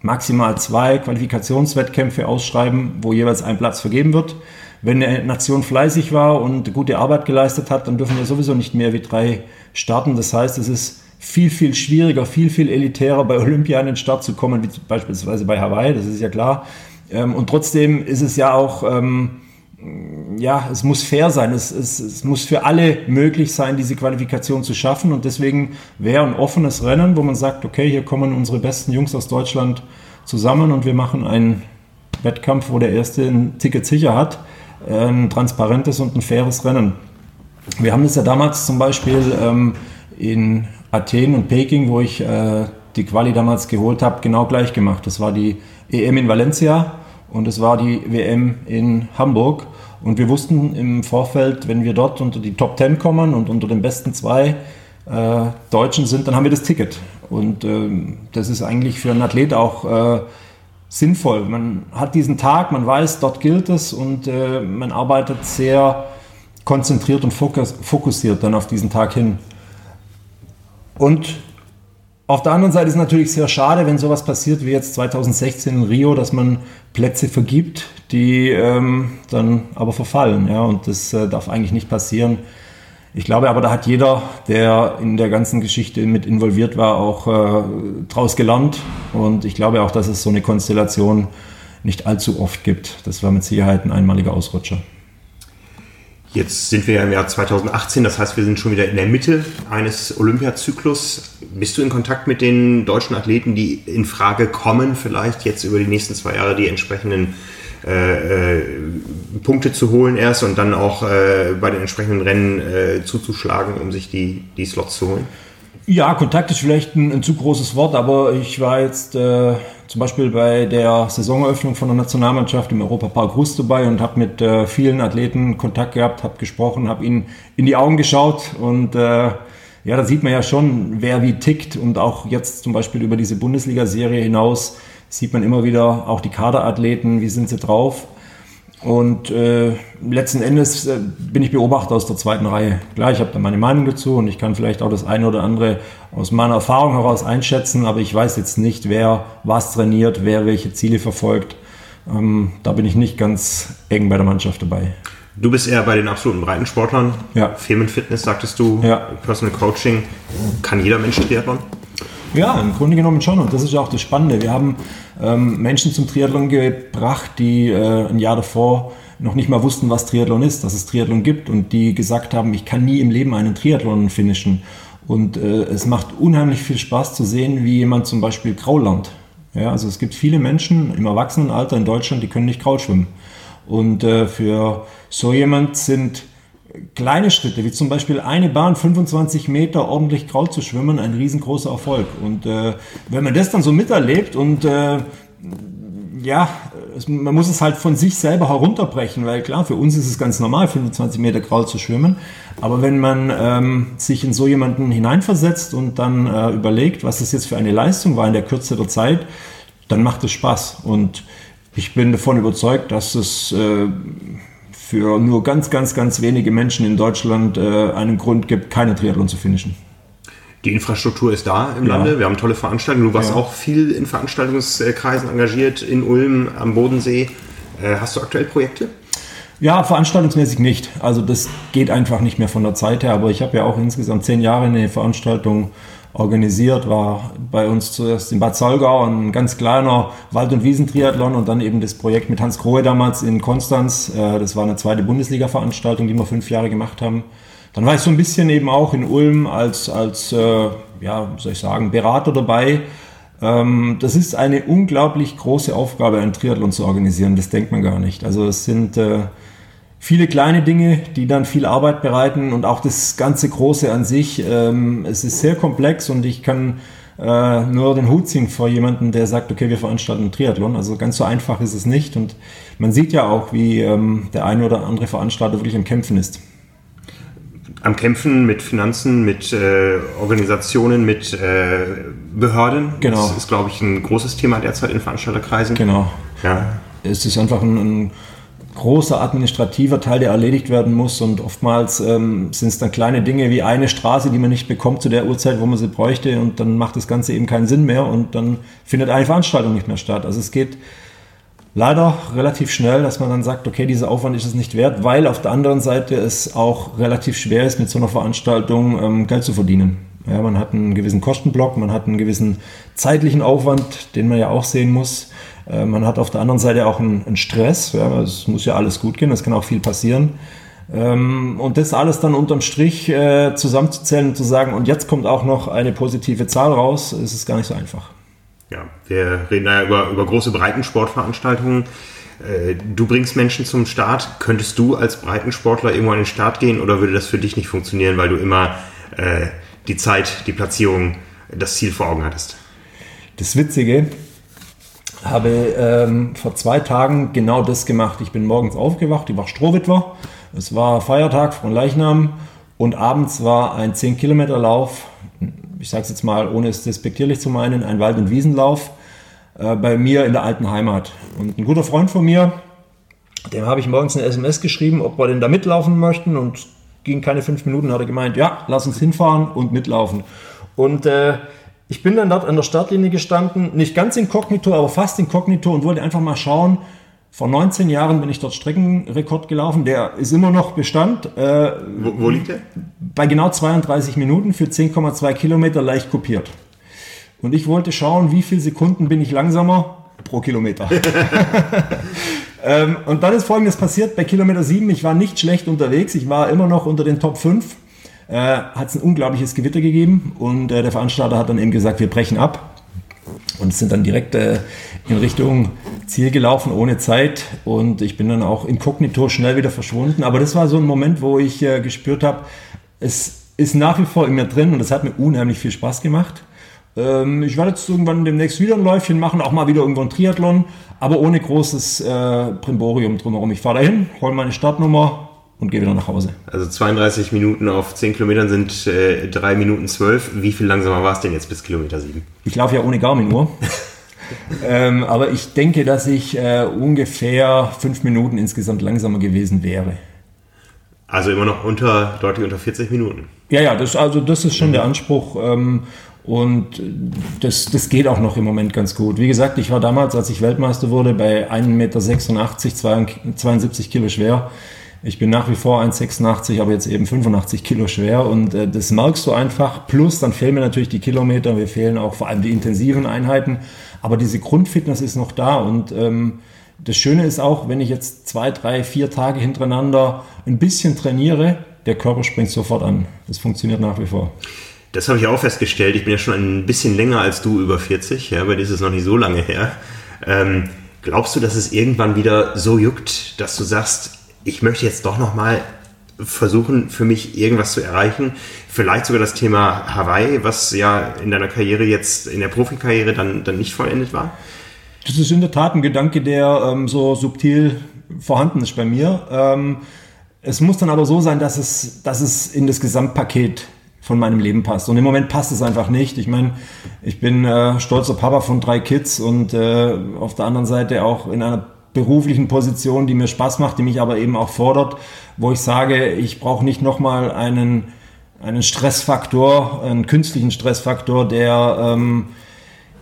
maximal zwei Qualifikationswettkämpfe ausschreiben, wo jeweils ein Platz vergeben wird. Wenn eine Nation fleißig war und gute Arbeit geleistet hat, dann dürfen wir sowieso nicht mehr wie drei starten. Das heißt, es ist viel, viel schwieriger, viel, viel elitärer bei Olympia an den Start zu kommen, wie beispielsweise bei Hawaii, das ist ja klar. Ähm, und trotzdem ist es ja auch ähm, ja, es muss fair sein. Es, es, es muss für alle möglich sein, diese Qualifikation zu schaffen. Und deswegen wäre ein offenes Rennen, wo man sagt, okay, hier kommen unsere besten Jungs aus Deutschland zusammen und wir machen einen Wettkampf, wo der Erste ein Ticket sicher hat. ein transparentes und ein faires Rennen. Wir haben das ja damals zum Beispiel ähm, in Athen und Peking, wo ich äh, die Quali damals geholt habe, genau gleich gemacht. Das war die EM in Valencia und es war die WM in Hamburg. Und wir wussten im Vorfeld, wenn wir dort unter die Top 10 kommen und unter den besten zwei äh, Deutschen sind, dann haben wir das Ticket. Und ähm, das ist eigentlich für einen Athlet auch äh, sinnvoll. Man hat diesen Tag, man weiß, dort gilt es und äh, man arbeitet sehr konzentriert und fokussiert dann auf diesen Tag hin. Und auf der anderen Seite ist es natürlich sehr schade, wenn sowas passiert wie jetzt 2016 in Rio, dass man Plätze vergibt, die ähm, dann aber verfallen. Ja? Und das äh, darf eigentlich nicht passieren. Ich glaube aber, da hat jeder, der in der ganzen Geschichte mit involviert war, auch äh, draus gelernt. Und ich glaube auch, dass es so eine Konstellation nicht allzu oft gibt. Das war mit Sicherheit ein einmaliger Ausrutscher. Jetzt sind wir ja im Jahr 2018, das heißt, wir sind schon wieder in der Mitte eines Olympiazyklus. Bist du in Kontakt mit den deutschen Athleten, die in Frage kommen, vielleicht jetzt über die nächsten zwei Jahre die entsprechenden äh, äh, Punkte zu holen erst und dann auch äh, bei den entsprechenden Rennen äh, zuzuschlagen, um sich die, die Slots zu holen? Ja, Kontakt ist vielleicht ein, ein zu großes Wort, aber ich war jetzt äh, zum Beispiel bei der Saisoneröffnung von der Nationalmannschaft im Europapark Rust dabei und habe mit äh, vielen Athleten Kontakt gehabt, habe gesprochen, habe ihnen in die Augen geschaut und äh, ja, da sieht man ja schon, wer wie tickt und auch jetzt zum Beispiel über diese Bundesliga-Serie hinaus sieht man immer wieder auch die Kaderathleten, wie sind sie drauf. Und äh, letzten Endes äh, bin ich Beobachter aus der zweiten Reihe. Klar, ich habe da meine Meinung dazu und ich kann vielleicht auch das eine oder andere aus meiner Erfahrung heraus einschätzen, aber ich weiß jetzt nicht, wer was trainiert, wer welche Ziele verfolgt. Ähm, da bin ich nicht ganz eng bei der Mannschaft dabei. Du bist eher bei den absoluten Breitensportlern. Ja. Firmenfitness, sagtest du. Ja. Personal Coaching. Kann jeder Mensch Triathlon? Ja, im Grunde genommen schon. Und das ist ja auch das Spannende. Wir haben ähm, Menschen zum Triathlon gebracht, die äh, ein Jahr davor noch nicht mal wussten, was Triathlon ist, dass es Triathlon gibt und die gesagt haben, ich kann nie im Leben einen Triathlon finishen. Und äh, es macht unheimlich viel Spaß zu sehen, wie jemand zum Beispiel Kraul lernt. Ja, also es gibt viele Menschen im Erwachsenenalter in Deutschland, die können nicht Kraul schwimmen. Und äh, für so jemand sind kleine Schritte, wie zum Beispiel eine Bahn 25 Meter ordentlich Kraul zu schwimmen, ein riesengroßer Erfolg. Und äh, wenn man das dann so miterlebt und äh, ja, es, man muss es halt von sich selber herunterbrechen, weil klar, für uns ist es ganz normal, 25 Meter Kraul zu schwimmen. Aber wenn man ähm, sich in so jemanden hineinversetzt und dann äh, überlegt, was das jetzt für eine Leistung war in der Kürze der Zeit, dann macht es Spaß. Und ich bin davon überzeugt, dass es äh, für nur ganz, ganz, ganz wenige Menschen in Deutschland äh, einen Grund gibt, keine Triathlon zu finishen. Die Infrastruktur ist da im ja. Lande. Wir haben tolle Veranstaltungen. Du warst ja. auch viel in Veranstaltungskreisen engagiert, in Ulm, am Bodensee. Äh, hast du aktuell Projekte? Ja, veranstaltungsmäßig nicht. Also das geht einfach nicht mehr von der Zeit her. Aber ich habe ja auch insgesamt zehn Jahre eine Veranstaltung organisiert, war bei uns zuerst in Bad Salgau ein ganz kleiner Wald- und Wiesentriathlon und dann eben das Projekt mit Hans Grohe damals in Konstanz. Äh, das war eine zweite Bundesliga-Veranstaltung, die wir fünf Jahre gemacht haben. Dann war ich so ein bisschen eben auch in Ulm als, als äh, ja, soll ich sagen, Berater dabei. Ähm, das ist eine unglaublich große Aufgabe, einen Triathlon zu organisieren. Das denkt man gar nicht. Also es sind äh, viele kleine Dinge, die dann viel Arbeit bereiten und auch das ganze Große an sich. Ähm, es ist sehr komplex und ich kann äh, nur den Hut ziehen vor jemandem, der sagt, okay, wir veranstalten einen Triathlon. Also ganz so einfach ist es nicht und man sieht ja auch, wie ähm, der eine oder andere Veranstalter wirklich am Kämpfen ist. Am Kämpfen mit Finanzen, mit äh, Organisationen, mit äh, Behörden. Genau. Das ist, glaube ich, ein großes Thema derzeit in Veranstalterkreisen. Genau. Ja. Es ist einfach ein, ein großer administrativer Teil, der erledigt werden muss. Und oftmals ähm, sind es dann kleine Dinge wie eine Straße, die man nicht bekommt zu der Uhrzeit, wo man sie bräuchte. Und dann macht das Ganze eben keinen Sinn mehr und dann findet eine Veranstaltung nicht mehr statt. Also es geht leider relativ schnell, dass man dann sagt, okay, dieser Aufwand ist es nicht wert, weil auf der anderen Seite es auch relativ schwer ist, mit so einer Veranstaltung ähm, Geld zu verdienen. Ja, man hat einen gewissen Kostenblock, man hat einen gewissen zeitlichen Aufwand, den man ja auch sehen muss. Äh, man hat auf der anderen Seite auch einen, einen Stress. Ja, es muss ja alles gut gehen, es kann auch viel passieren. Ähm, und das alles dann unterm Strich äh, zusammenzuzählen und zu sagen, und jetzt kommt auch noch eine positive Zahl raus, ist es gar nicht so einfach. Ja, wir reden da über, über große Breitensportveranstaltungen. Äh, du bringst Menschen zum Start. Könntest du als Breitensportler irgendwo an den Start gehen oder würde das für dich nicht funktionieren, weil du immer die Zeit, die Platzierung, das Ziel vor Augen hattest? Das Witzige, habe ähm, vor zwei Tagen genau das gemacht. Ich bin morgens aufgewacht, ich war Strohwitwer. Es war Feiertag von Leichnam und abends war ein 10-Kilometer-Lauf, ich sage es jetzt mal, ohne es despektierlich zu meinen, ein Wald- und Wiesenlauf äh, bei mir in der alten Heimat. Und ein guter Freund von mir, dem habe ich morgens eine SMS geschrieben, ob wir denn da mitlaufen möchten und ging keine fünf Minuten, hat er gemeint, ja, lass uns hinfahren und mitlaufen. Und äh, ich bin dann dort an der Startlinie gestanden, nicht ganz inkognito, aber fast inkognito und wollte einfach mal schauen. Vor 19 Jahren bin ich dort Streckenrekord gelaufen, der ist immer noch Bestand. Äh, wo, wo liegt der? Bei genau 32 Minuten für 10,2 Kilometer leicht kopiert. Und ich wollte schauen, wie viele Sekunden bin ich langsamer pro Kilometer. (laughs) (laughs) ähm, und dann ist Folgendes passiert bei Kilometer 7. Ich war nicht schlecht unterwegs. Ich war immer noch unter den Top 5 äh, hat es ein unglaubliches Gewitter gegeben und äh, der Veranstalter hat dann eben gesagt, wir brechen ab und sind dann direkt äh, in Richtung Ziel gelaufen ohne Zeit und ich bin dann auch inkognito schnell wieder verschwunden. Aber das war so ein Moment, wo ich äh, gespürt habe, es ist nach wie vor in mir drin und es hat mir unheimlich viel Spaß gemacht. Ähm, ich werde jetzt irgendwann demnächst wieder ein Läufchen machen, auch mal wieder irgendwo ein Triathlon, aber ohne großes äh, Primborium drumherum. Ich fahre dahin, hole meine Startnummer, und gehe wieder nach Hause. Also 32 Minuten auf 10 Kilometern sind äh, 3 Minuten 12. Wie viel langsamer war es denn jetzt bis Kilometer 7? Ich laufe ja ohne Garmin-Uhr. (laughs) ähm, aber ich denke, dass ich äh, ungefähr 5 Minuten insgesamt langsamer gewesen wäre. Also immer noch unter, deutlich unter 40 Minuten. Ja, ja, das, also das ist schon mhm. der Anspruch. Ähm, und das, das geht auch noch im Moment ganz gut. Wie gesagt, ich war damals, als ich Weltmeister wurde, bei 1,86 Meter, 72 Kilo schwer. Ich bin nach wie vor 1,86, aber jetzt eben 85 Kilo schwer und äh, das merkst du einfach. Plus, dann fehlen mir natürlich die Kilometer, mir fehlen auch vor allem die intensiven Einheiten, aber diese Grundfitness ist noch da und ähm, das Schöne ist auch, wenn ich jetzt zwei, drei, vier Tage hintereinander ein bisschen trainiere, der Körper springt sofort an. Das funktioniert nach wie vor. Das habe ich auch festgestellt. Ich bin ja schon ein bisschen länger als du, über 40. Ja, bei dir ist es noch nicht so lange her. Ähm, glaubst du, dass es irgendwann wieder so juckt, dass du sagst, ich möchte jetzt doch nochmal versuchen, für mich irgendwas zu erreichen. Vielleicht sogar das Thema Hawaii, was ja in deiner Karriere jetzt, in der Profikarriere dann, dann nicht vollendet war? Das ist in der Tat ein Gedanke, der ähm, so subtil vorhanden ist bei mir. Ähm, es muss dann aber so sein, dass es, dass es in das Gesamtpaket von meinem Leben passt. Und im Moment passt es einfach nicht. Ich meine, ich bin äh, stolzer Papa von drei Kids und äh, auf der anderen Seite auch in einer beruflichen Position, die mir Spaß macht, die mich aber eben auch fordert, wo ich sage, ich brauche nicht nochmal einen, einen Stressfaktor, einen künstlichen Stressfaktor, der ähm,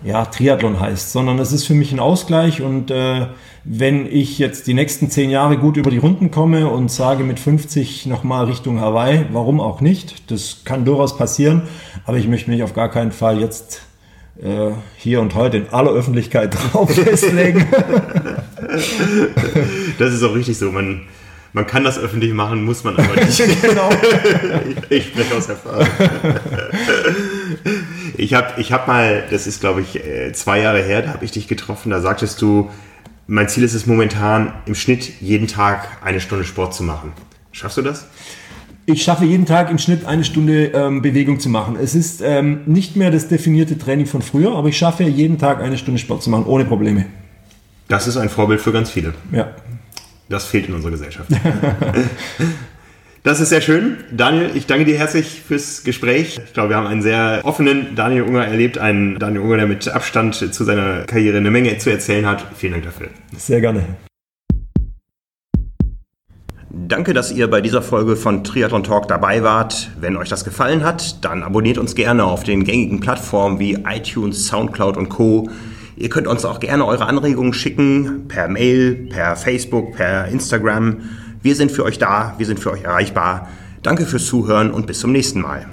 ja, Triathlon heißt, sondern es ist für mich ein Ausgleich und äh, wenn ich jetzt die nächsten zehn Jahre gut über die Runden komme und sage mit 50 nochmal Richtung Hawaii, warum auch nicht? Das kann durchaus passieren, aber ich möchte mich auf gar keinen Fall jetzt äh, hier und heute in aller Öffentlichkeit (laughs) drauf festlegen. (laughs) das ist auch richtig so. Man, man kann das öffentlich machen, muss man aber nicht. (laughs) genau. ich, ich spreche aus Erfahrung. ich habe ich hab mal, das ist glaube ich äh, zwei Jahre her, da habe ich dich getroffen, da sagtest du, mein Ziel ist es momentan im Schnitt jeden Tag eine Stunde Sport zu machen. Schaffst du das? Ich schaffe jeden Tag im Schnitt eine Stunde ähm, Bewegung zu machen. Es ist ähm, nicht mehr das definierte Training von früher, aber ich schaffe jeden Tag eine Stunde Sport zu machen, ohne Probleme. Das ist ein Vorbild für ganz viele. Ja. Das fehlt in unserer Gesellschaft. (laughs) Das ist sehr schön. Daniel, ich danke dir herzlich fürs Gespräch. Ich glaube, wir haben einen sehr offenen Daniel Unger erlebt. Einen Daniel Unger, der mit Abstand zu seiner Karriere eine Menge zu erzählen hat. Vielen Dank dafür. Sehr gerne. Danke, dass ihr bei dieser Folge von Triathlon Talk dabei wart. Wenn euch das gefallen hat, dann abonniert uns gerne auf den gängigen Plattformen wie iTunes, Soundcloud und Co. Ihr könnt uns auch gerne eure Anregungen schicken, per Mail, per Facebook, per Instagram. Wir sind für euch da, wir sind für euch erreichbar. Danke fürs Zuhören und bis zum nächsten Mal.